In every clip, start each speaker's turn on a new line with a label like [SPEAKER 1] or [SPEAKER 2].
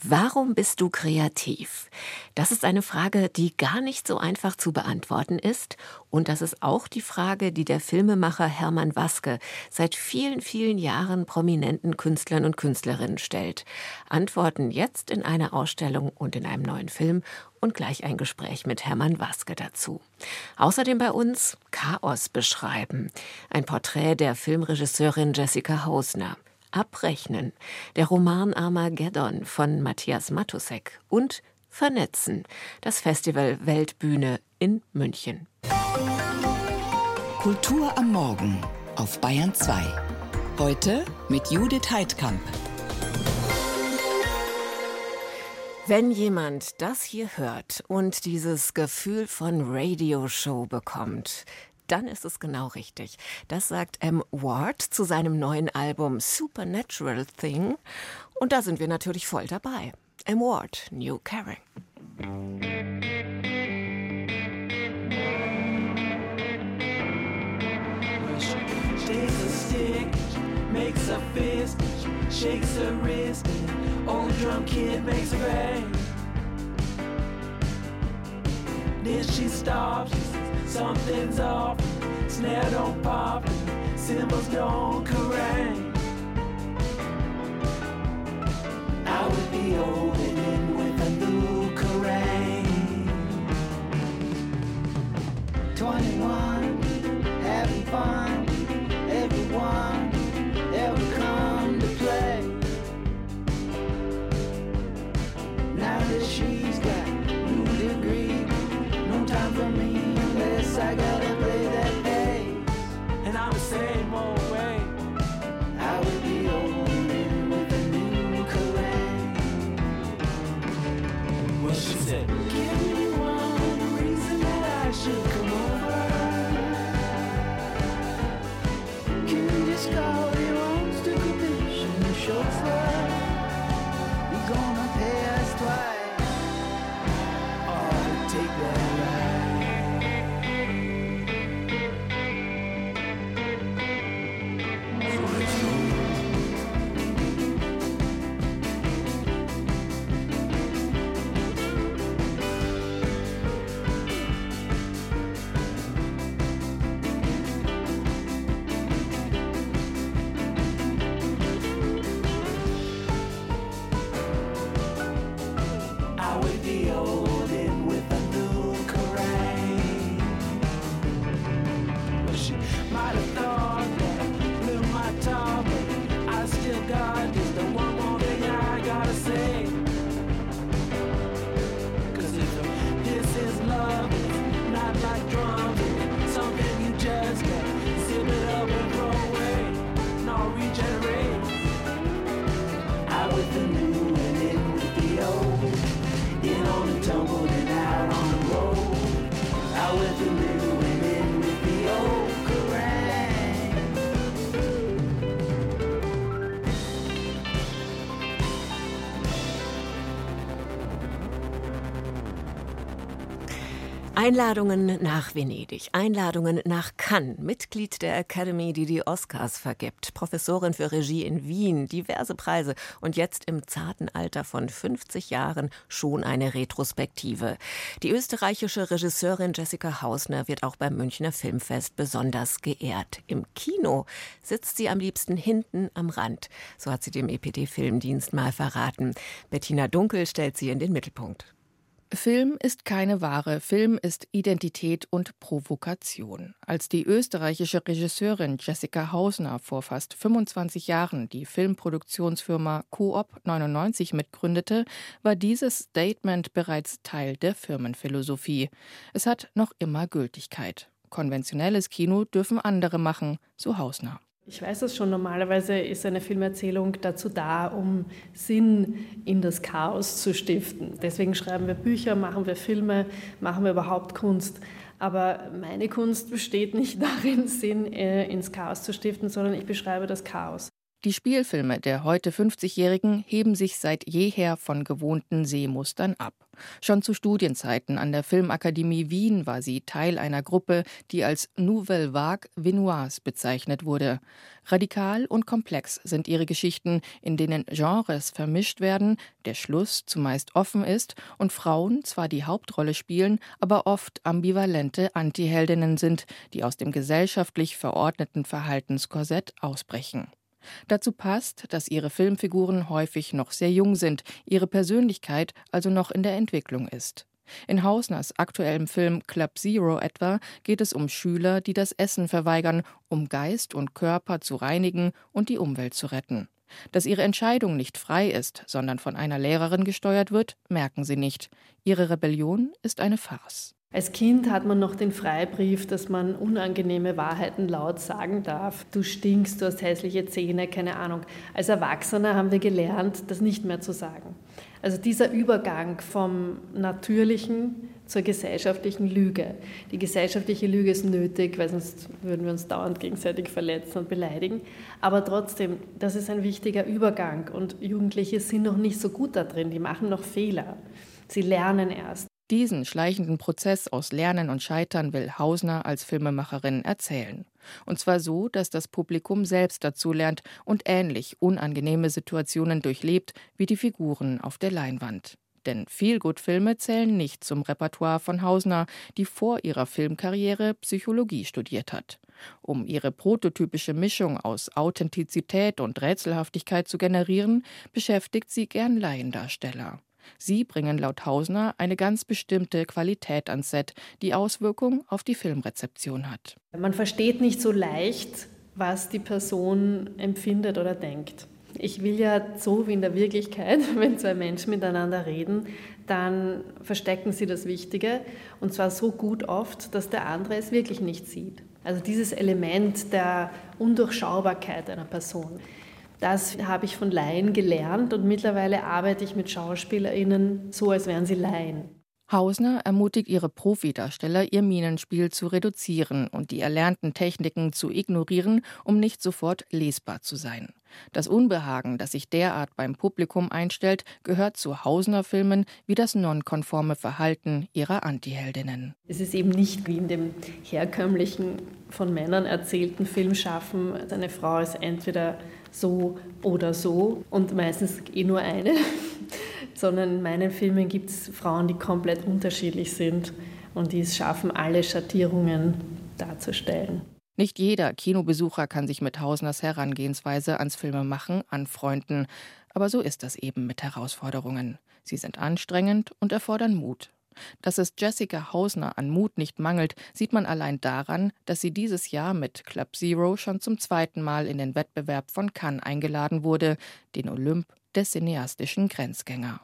[SPEAKER 1] Warum bist du kreativ? Das ist eine Frage, die gar nicht so einfach zu beantworten ist. Und das ist auch die Frage, die der Filmemacher Hermann Waske seit vielen, vielen Jahren prominenten Künstlern und Künstlerinnen stellt. Antworten jetzt in einer Ausstellung und in einem neuen Film und gleich ein Gespräch mit Hermann Waske dazu. Außerdem bei uns Chaos beschreiben. Ein Porträt der Filmregisseurin Jessica Hausner. Abrechnen, der Roman Armageddon von Matthias Matusek und Vernetzen, das Festival Weltbühne in München.
[SPEAKER 2] Kultur am Morgen auf Bayern 2. Heute mit Judith Heidkamp.
[SPEAKER 1] Wenn jemand das hier hört und dieses Gefühl von Radioshow bekommt, dann ist es genau richtig. Das sagt M. Ward zu seinem neuen Album Supernatural Thing. Und da sind wir natürlich voll dabei. M. Ward, New Caring. makes a fist, shakes a wrist, old drum kid makes a bang. Then she stops, something's off. Snare don't pop, cymbals don't carang. I would be in with a new Kerrang. 21, having fun, everyone ever come to play. Now that she's got new degree, no time for me I gotta Einladungen nach Venedig, Einladungen nach Cannes, Mitglied der Academy, die die Oscars vergibt, Professorin für Regie in Wien, diverse Preise und jetzt im zarten Alter von 50 Jahren schon eine Retrospektive. Die österreichische Regisseurin Jessica Hausner wird auch beim Münchner Filmfest besonders geehrt. Im Kino sitzt sie am liebsten hinten am Rand, so hat sie dem EPD Filmdienst mal verraten. Bettina Dunkel stellt sie in den Mittelpunkt.
[SPEAKER 3] Film ist keine Ware, Film ist Identität und Provokation. Als die österreichische Regisseurin Jessica Hausner vor fast 25 Jahren die Filmproduktionsfirma Coop 99 mitgründete, war dieses Statement bereits Teil der Firmenphilosophie. Es hat noch immer Gültigkeit. Konventionelles Kino dürfen andere machen, so Hausner.
[SPEAKER 4] Ich weiß es schon, normalerweise ist eine Filmerzählung dazu da, um Sinn in das Chaos zu stiften. Deswegen schreiben wir Bücher, machen wir Filme, machen wir überhaupt Kunst. Aber meine Kunst besteht nicht darin, Sinn äh, ins Chaos zu stiften, sondern ich beschreibe das Chaos.
[SPEAKER 3] Die Spielfilme der heute 50-Jährigen heben sich seit jeher von gewohnten Sehmustern ab. Schon zu Studienzeiten an der Filmakademie Wien war sie Teil einer Gruppe, die als Nouvelle Vague Vinoise bezeichnet wurde. Radikal und komplex sind ihre Geschichten, in denen Genres vermischt werden, der Schluss zumeist offen ist und Frauen zwar die Hauptrolle spielen, aber oft ambivalente Antiheldinnen sind, die aus dem gesellschaftlich verordneten Verhaltenskorsett ausbrechen. Dazu passt, dass ihre Filmfiguren häufig noch sehr jung sind, ihre Persönlichkeit also noch in der Entwicklung ist. In Hausners aktuellem Film Club Zero etwa geht es um Schüler, die das Essen verweigern, um Geist und Körper zu reinigen und die Umwelt zu retten. Dass ihre Entscheidung nicht frei ist, sondern von einer Lehrerin gesteuert wird, merken sie nicht. Ihre Rebellion ist eine Farce.
[SPEAKER 4] Als Kind hat man noch den Freibrief, dass man unangenehme Wahrheiten laut sagen darf. Du stinkst, du hast hässliche Zähne, keine Ahnung. Als Erwachsener haben wir gelernt, das nicht mehr zu sagen. Also dieser Übergang vom Natürlichen zur gesellschaftlichen Lüge. Die gesellschaftliche Lüge ist nötig, weil sonst würden wir uns dauernd gegenseitig verletzen und beleidigen. Aber trotzdem, das ist ein wichtiger Übergang und Jugendliche sind noch nicht so gut da drin, die machen noch Fehler. Sie lernen erst.
[SPEAKER 3] Diesen schleichenden Prozess aus Lernen und Scheitern will Hausner als Filmemacherin erzählen. Und zwar so, dass das Publikum selbst dazulernt und ähnlich unangenehme Situationen durchlebt wie die Figuren auf der Leinwand. Denn Feelgood-Filme zählen nicht zum Repertoire von Hausner, die vor ihrer Filmkarriere Psychologie studiert hat. Um ihre prototypische Mischung aus Authentizität und Rätselhaftigkeit zu generieren, beschäftigt sie gern Laiendarsteller. Sie bringen laut Hausner eine ganz bestimmte Qualität ans Set, die Auswirkung auf die Filmrezeption hat.
[SPEAKER 4] Man versteht nicht so leicht, was die Person empfindet oder denkt. Ich will ja so wie in der Wirklichkeit, wenn zwei Menschen miteinander reden, dann verstecken sie das Wichtige und zwar so gut oft, dass der andere es wirklich nicht sieht. Also dieses Element der Undurchschaubarkeit einer Person. Das habe ich von Laien gelernt und mittlerweile arbeite ich mit SchauspielerInnen so, als wären sie Laien.
[SPEAKER 3] Hausner ermutigt ihre Profidarsteller, ihr Minenspiel zu reduzieren und die erlernten Techniken zu ignorieren, um nicht sofort lesbar zu sein. Das Unbehagen, das sich derart beim Publikum einstellt, gehört zu Hausner-Filmen wie das nonkonforme Verhalten ihrer Antiheldinnen.
[SPEAKER 4] Es ist eben nicht wie in dem herkömmlichen, von Männern erzählten Film schaffen, eine Frau ist entweder so oder so und meistens eh nur eine, sondern in meinen Filmen gibt es Frauen, die komplett unterschiedlich sind und die es schaffen, alle Schattierungen darzustellen.
[SPEAKER 3] Nicht jeder Kinobesucher kann sich mit Hausners Herangehensweise ans Filmemachen anfreunden, aber so ist das eben mit Herausforderungen. Sie sind anstrengend und erfordern Mut. Dass es Jessica Hausner an Mut nicht mangelt, sieht man allein daran, dass sie dieses Jahr mit Club Zero schon zum zweiten Mal in den Wettbewerb von Cannes eingeladen wurde, den Olymp des cineastischen Grenzgänger.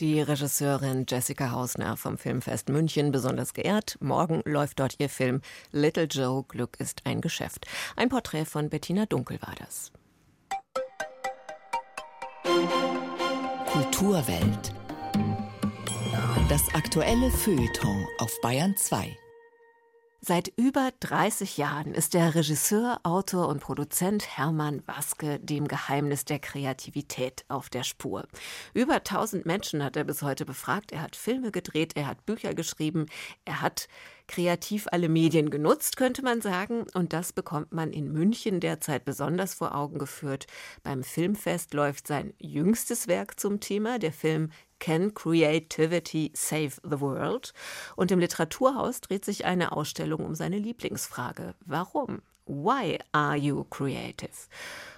[SPEAKER 1] Die Regisseurin Jessica Hausner vom Filmfest München besonders geehrt. Morgen läuft dort ihr Film Little Joe Glück ist ein Geschäft. Ein Porträt von Bettina Dunkel war das.
[SPEAKER 2] Kulturwelt. Das aktuelle Feuilleton auf Bayern 2.
[SPEAKER 1] Seit über 30 Jahren ist der Regisseur, Autor und Produzent Hermann Waske dem Geheimnis der Kreativität auf der Spur. Über 1000 Menschen hat er bis heute befragt. Er hat Filme gedreht, er hat Bücher geschrieben, er hat kreativ alle Medien genutzt, könnte man sagen. Und das bekommt man in München derzeit besonders vor Augen geführt. Beim Filmfest läuft sein jüngstes Werk zum Thema, der Film Can Creativity Save the World? Und im Literaturhaus dreht sich eine Ausstellung um seine Lieblingsfrage. Warum? Why are you creative?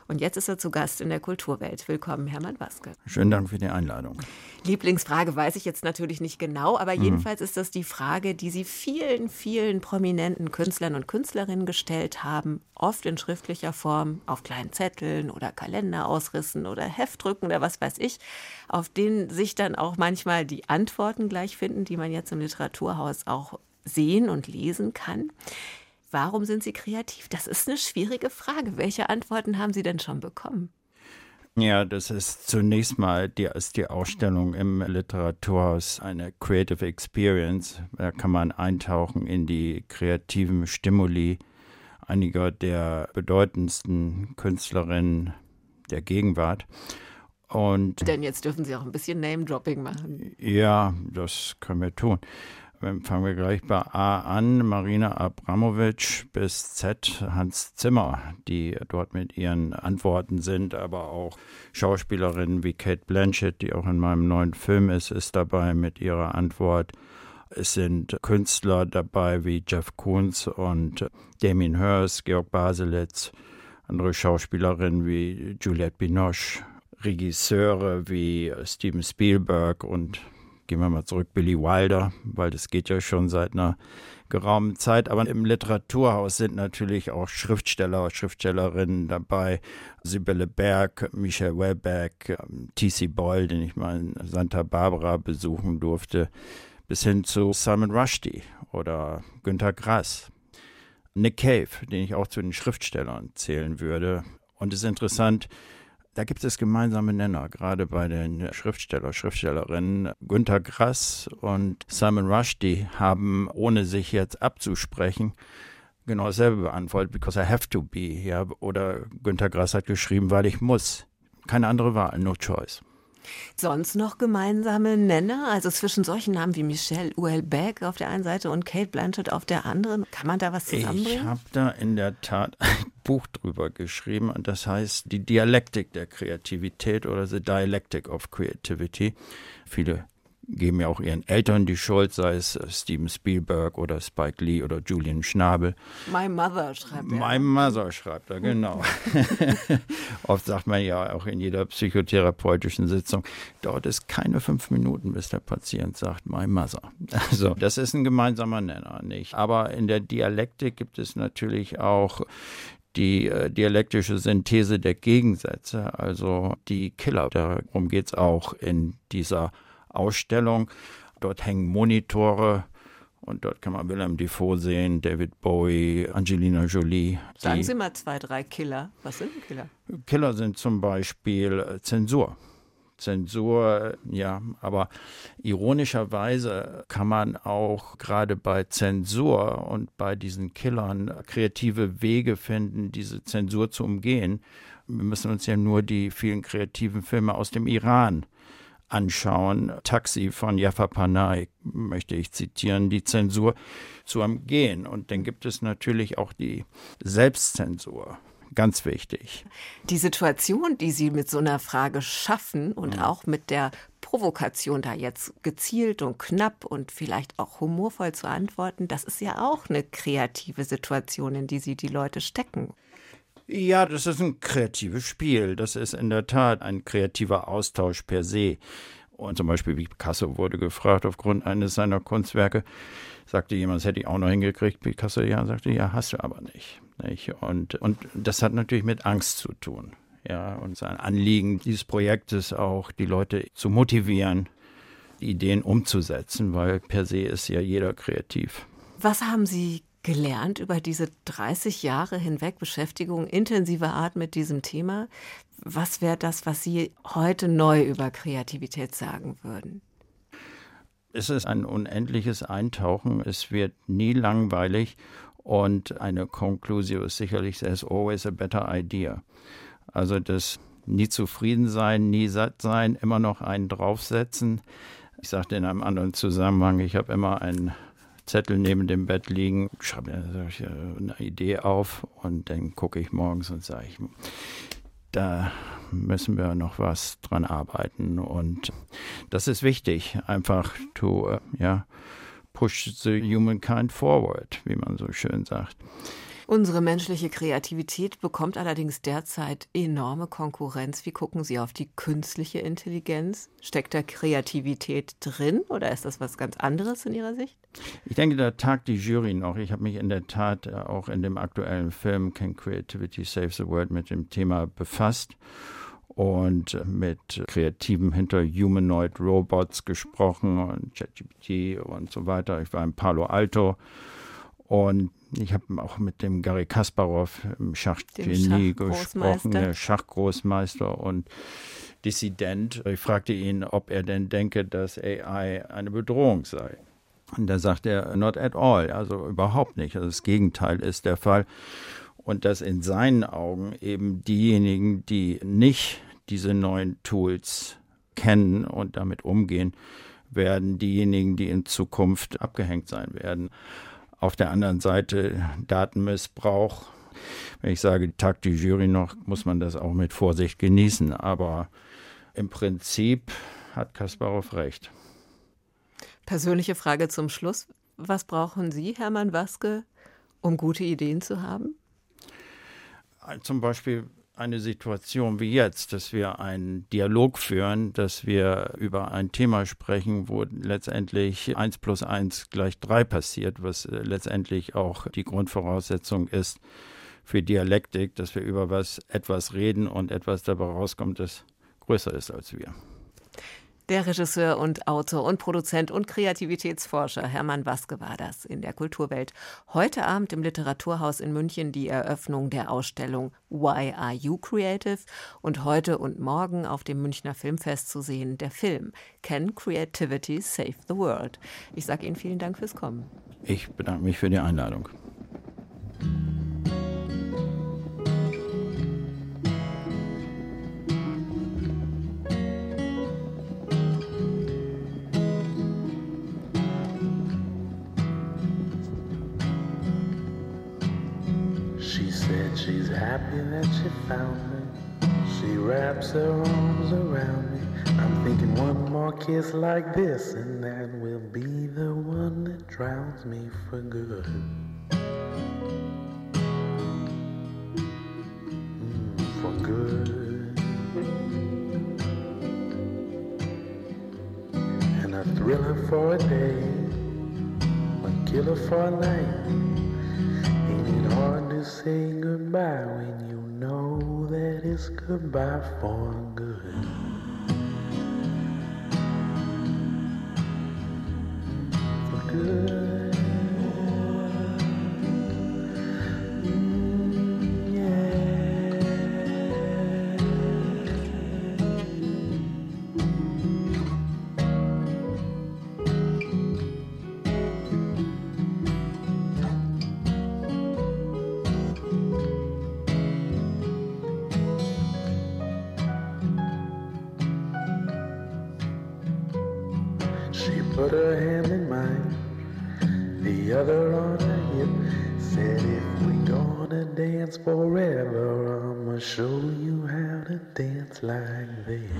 [SPEAKER 1] Und jetzt ist er zu Gast in der Kulturwelt. Willkommen, Hermann Waske.
[SPEAKER 5] Schönen Dank für die Einladung.
[SPEAKER 1] Lieblingsfrage weiß ich jetzt natürlich nicht genau, aber mhm. jedenfalls ist das die Frage, die Sie vielen, vielen prominenten Künstlern und Künstlerinnen gestellt haben, oft in schriftlicher Form, auf kleinen Zetteln oder Kalenderausrissen oder Heftdrücken oder was weiß ich, auf denen sich dann auch manchmal die Antworten gleich finden, die man jetzt im Literaturhaus auch sehen und lesen kann. Warum sind Sie kreativ? Das ist eine schwierige Frage. Welche Antworten haben Sie denn schon bekommen?
[SPEAKER 5] Ja, das ist zunächst mal die, ist die Ausstellung im Literaturhaus eine Creative Experience. Da kann man eintauchen in die kreativen Stimuli einiger der bedeutendsten Künstlerinnen der Gegenwart. Und
[SPEAKER 1] Denn jetzt dürfen Sie auch ein bisschen Name-Dropping machen.
[SPEAKER 5] Ja, das können wir tun. Fangen wir gleich bei A an. Marina Abramovic bis Z Hans Zimmer, die dort mit ihren Antworten sind, aber auch Schauspielerinnen wie Kate Blanchett, die auch in meinem neuen Film ist, ist dabei mit ihrer Antwort. Es sind Künstler dabei wie Jeff Koons und Damien Hirst, Georg Baselitz, andere Schauspielerinnen wie Juliette Binoche, Regisseure wie Steven Spielberg und gehen wir mal zurück, Billy Wilder, weil das geht ja schon seit einer geraumen Zeit. Aber im Literaturhaus sind natürlich auch Schriftsteller, Schriftstellerinnen dabei. Sibylle Berg, Michel Welbeck, T.C. Boyle, den ich mal in Santa Barbara besuchen durfte, bis hin zu Simon Rushdie oder Günter Grass. Nick Cave, den ich auch zu den Schriftstellern zählen würde. Und es ist interessant, da gibt es gemeinsame Nenner, gerade bei den Schriftsteller, Schriftstellerinnen. Günter Grass und Simon Rushdie haben, ohne sich jetzt abzusprechen, genau dasselbe beantwortet, because I have to be. Ja, oder Günter Grass hat geschrieben, weil ich muss. Keine andere Wahl, no choice.
[SPEAKER 1] Sonst noch gemeinsame Nenner? Also zwischen solchen Namen wie Michelle Houellebecq auf der einen Seite und Kate Blanchett auf der anderen. Kann man da was zusammenbringen?
[SPEAKER 5] Ich habe da in der Tat ein Buch drüber geschrieben und das heißt Die Dialektik der Kreativität oder The Dialectic of Creativity. Viele geben ja auch ihren Eltern die Schuld, sei es äh, Steven Spielberg oder Spike Lee oder Julian Schnabel.
[SPEAKER 1] My Mother schreibt er.
[SPEAKER 5] My Mother schreibt er, genau. Oft sagt man ja auch in jeder psychotherapeutischen Sitzung, dauert es keine fünf Minuten, bis der Patient sagt, My Mother. Also das ist ein gemeinsamer Nenner, nicht? Aber in der Dialektik gibt es natürlich auch die äh, dialektische Synthese der Gegensätze, also die Killer. Darum geht es auch in dieser Ausstellung. Dort hängen Monitore und dort kann man Willem Defoe sehen, David Bowie, Angelina Jolie.
[SPEAKER 1] Sagen Sie mal zwei, drei Killer. Was sind Killer?
[SPEAKER 5] Killer sind zum Beispiel äh, Zensur. Zensur, ja, aber ironischerweise kann man auch gerade bei Zensur und bei diesen Killern kreative Wege finden, diese Zensur zu umgehen. Wir müssen uns ja nur die vielen kreativen Filme aus dem Iran anschauen. Taxi von Jaffa Panay möchte ich zitieren, die Zensur zu umgehen. Und dann gibt es natürlich auch die Selbstzensur. Ganz wichtig.
[SPEAKER 1] Die Situation, die Sie mit so einer Frage schaffen und mhm. auch mit der Provokation da jetzt gezielt und knapp und vielleicht auch humorvoll zu antworten, das ist ja auch eine kreative Situation, in die Sie die Leute stecken.
[SPEAKER 5] Ja, das ist ein kreatives Spiel. Das ist in der Tat ein kreativer Austausch per se. Und zum Beispiel Picasso wurde gefragt aufgrund eines seiner Kunstwerke, sagte jemand, das hätte ich auch noch hingekriegt. Picasso, ja, sagte, ja, hast du aber nicht. nicht? Und, und das hat natürlich mit Angst zu tun. Ja, und sein Anliegen dieses Projektes auch, die Leute zu motivieren, Ideen umzusetzen, weil per se ist ja jeder kreativ.
[SPEAKER 1] Was haben Sie gelernt über diese 30 Jahre hinweg Beschäftigung intensiver Art mit diesem Thema? Was wäre das, was Sie heute neu über Kreativität sagen würden?
[SPEAKER 5] Es ist ein unendliches Eintauchen. Es wird nie langweilig. Und eine Konklusion ist sicherlich, there's always a better idea. Also das nie zufrieden sein, nie satt sein, immer noch einen draufsetzen. Ich sagte in einem anderen Zusammenhang, ich habe immer einen Zettel neben dem Bett liegen, schreibe mir eine Idee auf und dann gucke ich morgens und sage ich, da müssen wir noch was dran arbeiten und das ist wichtig, einfach to, ja, push the humankind forward, wie man so schön sagt.
[SPEAKER 1] Unsere menschliche Kreativität bekommt allerdings derzeit enorme Konkurrenz. Wie gucken Sie auf die künstliche Intelligenz? Steckt da Kreativität drin oder ist das was ganz anderes in Ihrer Sicht?
[SPEAKER 5] Ich denke, da tagt die Jury noch. Ich habe mich in der Tat auch in dem aktuellen Film Can Creativity Save the World mit dem Thema befasst und mit Kreativen hinter Humanoid Robots gesprochen und ChatGPT und so weiter. Ich war in Palo Alto und ich habe auch mit dem Gary Kasparov, im Schachgenie, gesprochen, der Schachgroßmeister und Dissident. Ich fragte ihn, ob er denn denke, dass AI eine Bedrohung sei. Und da sagt er, not at all, also überhaupt nicht. Also das Gegenteil ist der Fall. und dass in seinen Augen eben diejenigen, die nicht diese neuen Tools kennen und damit umgehen, werden diejenigen, die in Zukunft abgehängt sein werden. Auf der anderen Seite Datenmissbrauch. Wenn ich sage, Tag die Jury noch, muss man das auch mit Vorsicht genießen. Aber im Prinzip hat Kasparov recht.
[SPEAKER 1] Persönliche Frage zum Schluss. Was brauchen Sie, Hermann Waske, um gute Ideen zu haben?
[SPEAKER 5] Zum Beispiel eine Situation wie jetzt, dass wir einen Dialog führen, dass wir über ein Thema sprechen, wo letztendlich eins plus eins gleich drei passiert, was äh, letztendlich auch die Grundvoraussetzung ist für Dialektik, dass wir über was etwas reden und etwas dabei rauskommt, das größer ist als wir.
[SPEAKER 1] Der Regisseur und Autor und Produzent und Kreativitätsforscher Hermann Waske war das in der Kulturwelt. Heute Abend im Literaturhaus in München die Eröffnung der Ausstellung Why Are You Creative und heute und morgen auf dem Münchner Filmfest zu sehen der Film Can Creativity Save the World? Ich sage Ihnen vielen Dank fürs Kommen.
[SPEAKER 5] Ich bedanke mich für die Einladung.
[SPEAKER 6] She found me. She wraps her arms around me. I'm thinking one more kiss like this, and that will be the one that drowns me for good. Mm, for good. And a thriller for a day, a killer for a night Ain't it hard to say goodbye when is goodbye for good. put a hand in mine, the other on her hip. Said, if we gonna dance forever, I'ma show you how to dance like this.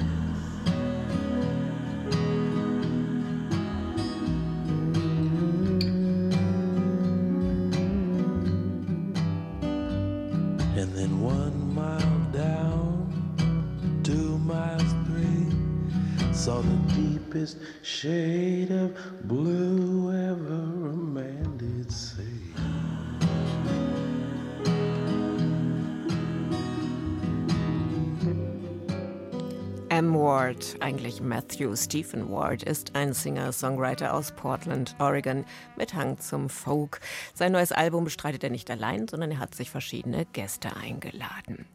[SPEAKER 6] And then one mile down, two miles, three, saw the deepest
[SPEAKER 1] shade. Ward, eigentlich Matthew Stephen Ward, ist ein Singer-Songwriter aus Portland, Oregon, mit Hang zum Folk. Sein neues Album bestreitet er nicht allein, sondern er hat sich verschiedene Gäste eingeladen.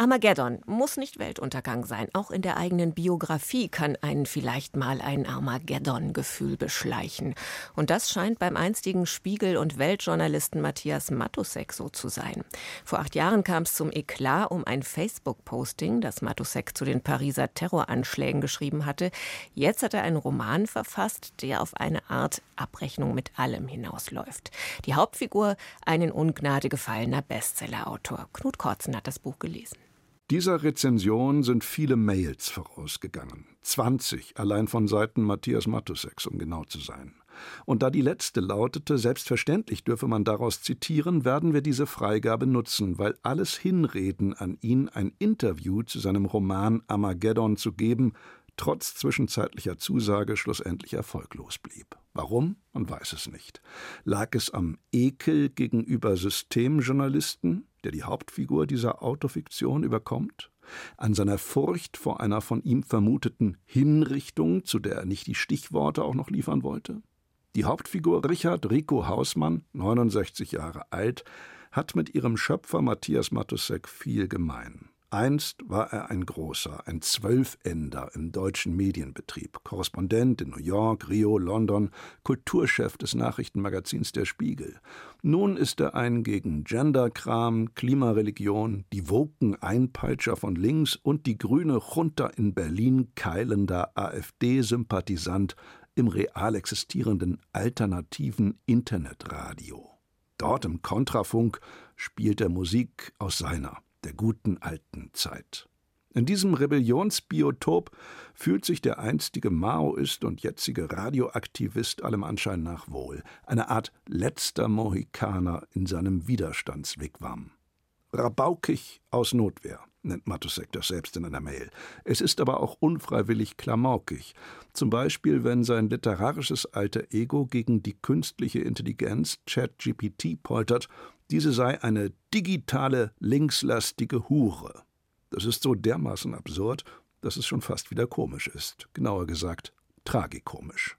[SPEAKER 1] Armageddon muss nicht Weltuntergang sein. Auch in der eigenen Biografie kann einen vielleicht mal ein Armageddon-Gefühl beschleichen. Und das scheint beim einstigen Spiegel- und Weltjournalisten Matthias Matusek so zu sein. Vor acht Jahren kam es zum Eklat um ein Facebook-Posting, das Matusek zu den Pariser Terroranschlägen geschrieben hatte. Jetzt hat er einen Roman verfasst, der auf eine Art Abrechnung mit allem hinausläuft. Die Hauptfigur ein in Ungnade gefallener Bestsellerautor. Knut Kortzen hat das Buch gelesen.
[SPEAKER 7] Dieser Rezension sind viele Mails vorausgegangen. 20 allein von Seiten Matthias Matuseks, um genau zu sein. Und da die letzte lautete, selbstverständlich dürfe man daraus zitieren, werden wir diese Freigabe nutzen, weil alles Hinreden an ihn, ein Interview zu seinem Roman Armageddon zu geben, trotz zwischenzeitlicher Zusage schlussendlich erfolglos blieb. Warum? Man weiß es nicht. Lag es am Ekel gegenüber Systemjournalisten, der die Hauptfigur dieser Autofiktion überkommt? An seiner Furcht vor einer von ihm vermuteten Hinrichtung, zu der er nicht die Stichworte auch noch liefern wollte? Die Hauptfigur Richard Rico Hausmann, 69 Jahre alt, hat mit ihrem Schöpfer Matthias Matusek viel gemein. Einst war er ein großer, ein Zwölfender im deutschen Medienbetrieb, Korrespondent in New York, Rio, London, Kulturchef des Nachrichtenmagazins Der Spiegel. Nun ist er ein gegen Genderkram, Klimareligion, die woken Einpeitscher von links und die grüne Junta in Berlin keilender AfD-Sympathisant im real existierenden alternativen Internetradio. Dort im Kontrafunk spielt er Musik aus seiner der guten alten Zeit. In diesem Rebellionsbiotop fühlt sich der einstige Maoist und jetzige Radioaktivist allem Anschein nach wohl, eine Art letzter Mohikaner in seinem Widerstandswigwam. Rabaukig aus Notwehr, nennt Matusek das selbst in einer Mail. Es ist aber auch unfreiwillig klamaukig. Zum Beispiel, wenn sein literarisches alter Ego gegen die künstliche Intelligenz ChatGPT poltert diese sei eine digitale, linkslastige Hure. Das ist so dermaßen absurd, dass es schon fast wieder komisch ist. Genauer gesagt, tragikomisch.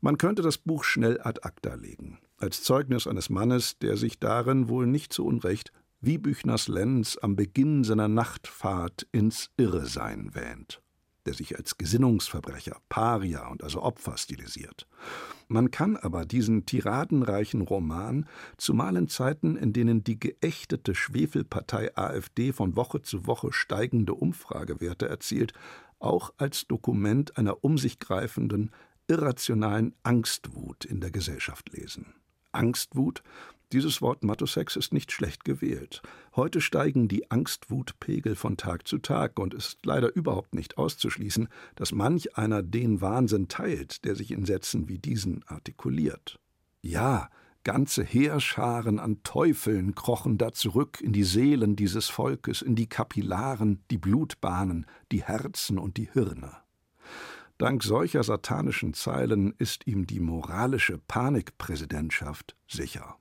[SPEAKER 7] Man könnte das Buch schnell ad acta legen, als Zeugnis eines Mannes, der sich darin wohl nicht zu Unrecht wie Büchners Lenz am Beginn seiner Nachtfahrt ins Irresein wähnt der sich als Gesinnungsverbrecher, Paria und also Opfer stilisiert. Man kann aber diesen tiradenreichen Roman, zumal in Zeiten, in denen die geächtete Schwefelpartei AfD von Woche zu Woche steigende Umfragewerte erzielt, auch als Dokument einer um sich greifenden, irrationalen Angstwut in der Gesellschaft lesen. Angstwut, dieses Wort Matosex ist nicht schlecht gewählt. Heute steigen die Angstwutpegel von Tag zu Tag und es ist leider überhaupt nicht auszuschließen, dass manch einer den Wahnsinn teilt, der sich in Sätzen wie diesen artikuliert. Ja, ganze Heerscharen an Teufeln krochen da zurück in die Seelen dieses Volkes, in die Kapillaren, die Blutbahnen, die Herzen und die Hirne. Dank solcher satanischen Zeilen ist ihm die moralische Panikpräsidentschaft sicher.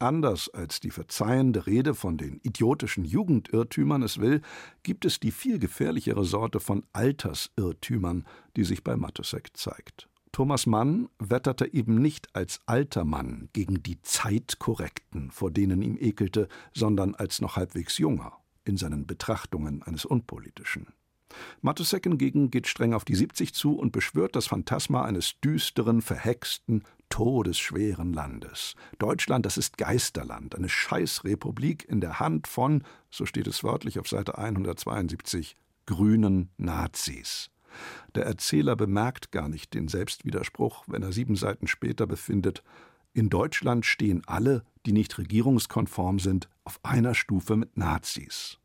[SPEAKER 7] Anders als die verzeihende Rede von den idiotischen Jugendirrtümern es will, gibt es die viel gefährlichere Sorte von Altersirrtümern, die sich bei Matusek zeigt. Thomas Mann wetterte eben nicht als alter Mann gegen die Zeitkorrekten, vor denen ihm ekelte, sondern als noch halbwegs junger in seinen Betrachtungen eines Unpolitischen. Matusek hingegen geht streng auf die 70 zu und beschwört das Phantasma eines düsteren, verhexten, todesschweren Landes. Deutschland, das ist Geisterland, eine Scheißrepublik in der Hand von, so steht es wörtlich auf Seite 172, grünen Nazis. Der Erzähler bemerkt gar nicht den Selbstwiderspruch, wenn er sieben Seiten später befindet, in Deutschland stehen alle, die nicht regierungskonform sind, auf einer Stufe mit Nazis.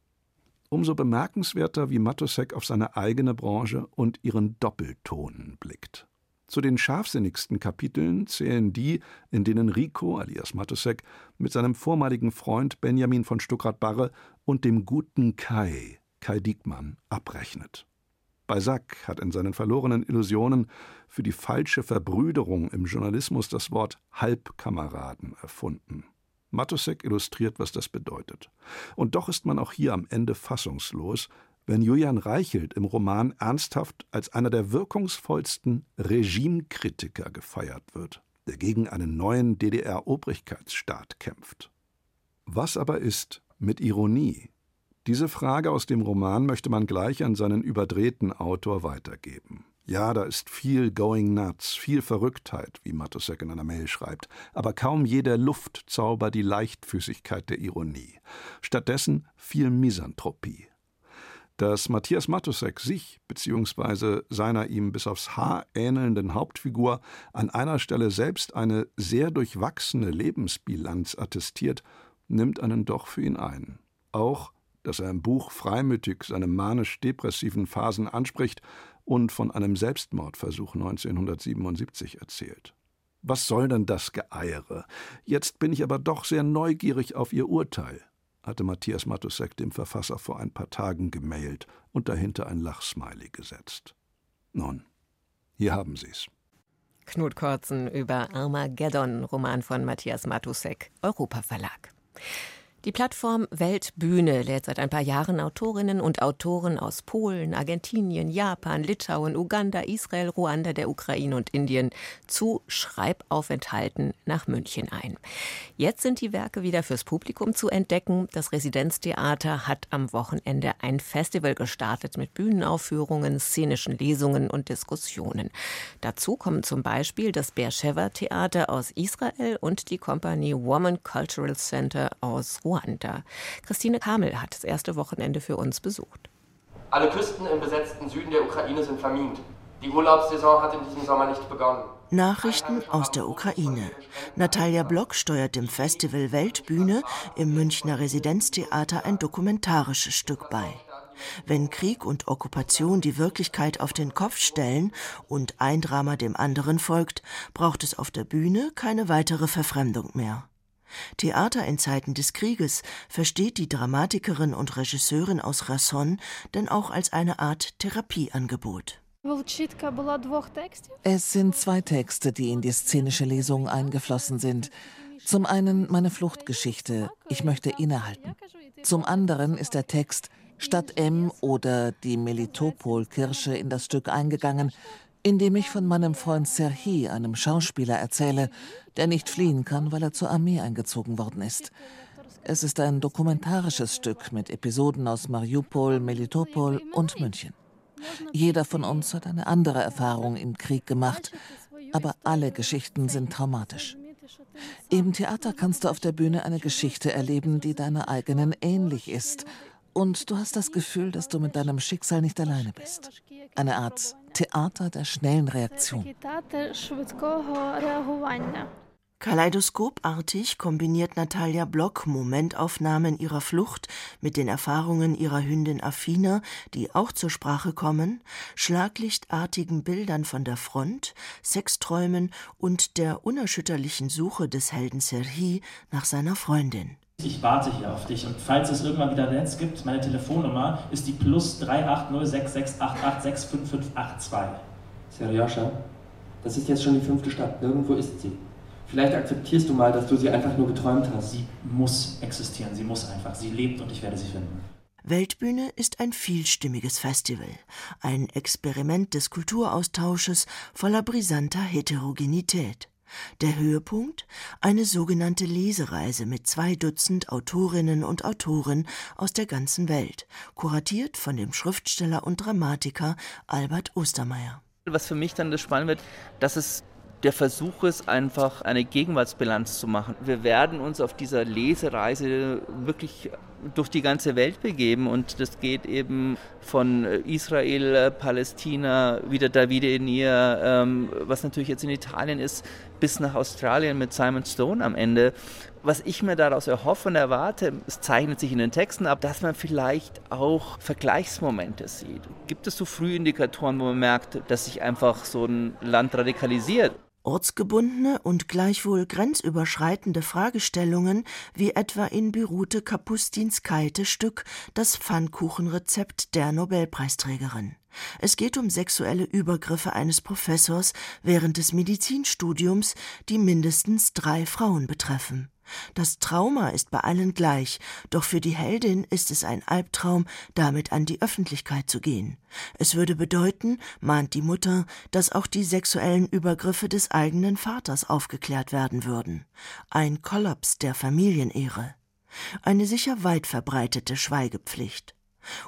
[SPEAKER 7] Umso bemerkenswerter, wie Matusek auf seine eigene Branche und ihren Doppelton blickt. Zu den scharfsinnigsten Kapiteln zählen die, in denen Rico alias Matusek mit seinem vormaligen Freund Benjamin von Stuckrad-Barre und dem guten Kai, Kai Diekmann, abrechnet. Balzac hat in seinen verlorenen Illusionen für die falsche Verbrüderung im Journalismus das Wort Halbkameraden erfunden. Matusek illustriert, was das bedeutet. Und doch ist man auch hier am Ende fassungslos, wenn Julian Reichelt im Roman ernsthaft als einer der wirkungsvollsten Regimekritiker gefeiert wird, der gegen einen neuen DDR-Obrigkeitsstaat kämpft. Was aber ist mit Ironie? Diese Frage aus dem Roman möchte man gleich an seinen überdrehten Autor weitergeben. Ja, da ist viel Going Nuts, viel Verrücktheit, wie Matusek in einer Mail schreibt, aber kaum jeder Luftzauber die Leichtfüßigkeit der Ironie. Stattdessen viel Misanthropie, dass Matthias Matusek sich bzw. seiner ihm bis aufs Haar ähnelnden Hauptfigur an einer Stelle selbst eine sehr durchwachsene Lebensbilanz attestiert, nimmt einen doch für ihn ein. Auch, dass er im Buch freimütig seine manisch-depressiven Phasen anspricht und von einem Selbstmordversuch 1977 erzählt. Was soll denn das Geeiere? Jetzt bin ich aber doch sehr neugierig auf Ihr Urteil hatte Matthias Matusek dem Verfasser vor ein paar Tagen gemailt und dahinter ein Lachsmiley gesetzt. Nun, hier haben Sie's.
[SPEAKER 1] Knut Korzen über Armageddon, Roman von Matthias Matusek, Europa Verlag. Die Plattform Weltbühne lädt seit ein paar Jahren Autorinnen und Autoren aus Polen, Argentinien, Japan, Litauen, Uganda, Israel, Ruanda, der Ukraine und Indien zu Schreibaufenthalten nach München ein. Jetzt sind die Werke wieder fürs Publikum zu entdecken. Das Residenztheater hat am Wochenende ein Festival gestartet mit Bühnenaufführungen, szenischen Lesungen und Diskussionen. Dazu kommen zum Beispiel das Beersheva Theater aus Israel und die Kompanie Woman Cultural Center aus Ruanda. Ruanda. Christine Kamel hat das erste Wochenende für uns besucht.
[SPEAKER 8] Alle Küsten im besetzten Süden der Ukraine sind vermint. Die Urlaubssaison hat in diesem Sommer nicht begonnen.
[SPEAKER 9] Nachrichten aus der Ukraine. Natalia Block steuert dem Festival Weltbühne im Münchner Residenztheater ein dokumentarisches Stück bei. Wenn Krieg und Okkupation die Wirklichkeit auf den Kopf stellen und ein Drama dem anderen folgt, braucht es auf der Bühne keine weitere Verfremdung mehr. Theater in Zeiten des Krieges versteht die Dramatikerin und Regisseurin aus Rasson denn auch als eine Art Therapieangebot.
[SPEAKER 10] Es sind zwei Texte, die in die szenische Lesung eingeflossen sind. Zum einen meine Fluchtgeschichte, ich möchte innehalten. Zum anderen ist der Text Stadt M oder die Melitopol-Kirche in das Stück eingegangen, indem ich von meinem Freund Serhi, einem Schauspieler, erzähle, der nicht fliehen kann, weil er zur Armee eingezogen worden ist. Es ist ein dokumentarisches Stück mit Episoden aus Mariupol, Melitopol und München. Jeder von uns hat eine andere Erfahrung im Krieg gemacht, aber alle Geschichten sind traumatisch. Im Theater kannst du auf der Bühne eine Geschichte erleben, die deiner eigenen ähnlich ist. Und du hast das Gefühl, dass du mit deinem Schicksal nicht alleine bist. Eine Art Theater der schnellen Reaktion.
[SPEAKER 9] Kaleidoskopartig kombiniert Natalia Block Momentaufnahmen ihrer Flucht mit den Erfahrungen ihrer Hündin Affina, die auch zur Sprache kommen, schlaglichtartigen Bildern von der Front, Sexträumen und der unerschütterlichen Suche des Helden Serhi nach seiner Freundin.
[SPEAKER 11] Ich warte hier auf dich und falls es irgendwann wieder Netz gibt, meine Telefonnummer ist die plus 3806688655582.
[SPEAKER 8] Serjoscha, das ist jetzt schon die fünfte Stadt, nirgendwo ist sie. Vielleicht akzeptierst du mal, dass du sie einfach nur geträumt hast.
[SPEAKER 11] Sie muss existieren, sie muss einfach. Sie lebt und ich werde sie finden.
[SPEAKER 9] Weltbühne ist ein vielstimmiges Festival, ein Experiment des Kulturaustausches voller brisanter Heterogenität. Der Höhepunkt eine sogenannte Lesereise mit zwei Dutzend Autorinnen und Autoren aus der ganzen Welt, kuratiert von dem Schriftsteller und Dramatiker Albert Ostermeier.
[SPEAKER 12] Was für mich dann das Spannende wird, dass es der Versuch ist, einfach eine Gegenwartsbilanz zu machen. Wir werden uns auf dieser Lesereise wirklich durch die ganze Welt begeben und das geht eben von Israel, Palästina, wieder Davide in ihr, ähm, was natürlich jetzt in Italien ist, bis nach Australien mit Simon Stone am Ende. Was ich mir daraus erhoffe und erwarte, es zeichnet sich in den Texten ab, dass man vielleicht auch Vergleichsmomente sieht. Gibt es so Frühindikatoren, wo man merkt, dass sich einfach so ein Land radikalisiert?
[SPEAKER 9] Ortsgebundene und gleichwohl grenzüberschreitende Fragestellungen, wie etwa in Birute Kapustins Kaite Stück Das Pfannkuchenrezept der Nobelpreisträgerin. Es geht um sexuelle Übergriffe eines Professors während des Medizinstudiums, die mindestens drei Frauen betreffen. Das Trauma ist bei allen gleich, doch für die Heldin ist es ein Albtraum, damit an die Öffentlichkeit zu gehen. Es würde bedeuten, mahnt die Mutter, dass auch die sexuellen Übergriffe des eigenen Vaters aufgeklärt werden würden. Ein Kollaps der Familienehre. Eine sicher weit verbreitete Schweigepflicht.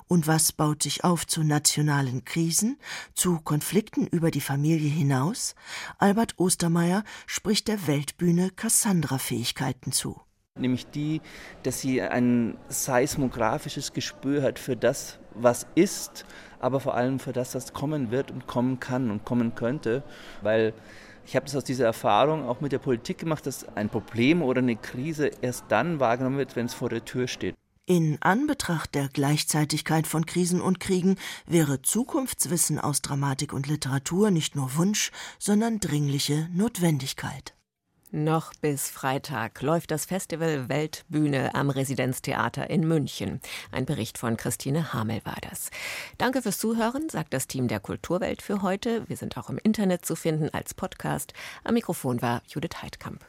[SPEAKER 9] Und was baut sich auf zu nationalen Krisen, zu Konflikten über die Familie hinaus? Albert Ostermeier spricht der Weltbühne Cassandra-Fähigkeiten zu.
[SPEAKER 12] Nämlich die, dass sie ein seismografisches Gespür hat für das, was ist, aber vor allem für das, was kommen wird und kommen kann und kommen könnte. Weil ich habe das aus dieser Erfahrung auch mit der Politik gemacht, dass ein Problem oder eine Krise erst dann wahrgenommen wird, wenn es vor der Tür steht.
[SPEAKER 9] In Anbetracht der Gleichzeitigkeit von Krisen und Kriegen wäre Zukunftswissen aus Dramatik und Literatur nicht nur Wunsch, sondern dringliche Notwendigkeit.
[SPEAKER 1] Noch bis Freitag läuft das Festival Weltbühne am Residenztheater in München. Ein Bericht von Christine Hamel war das. Danke fürs Zuhören, sagt das Team der Kulturwelt für heute. Wir sind auch im Internet zu finden als Podcast. Am Mikrofon war Judith Heidkamp.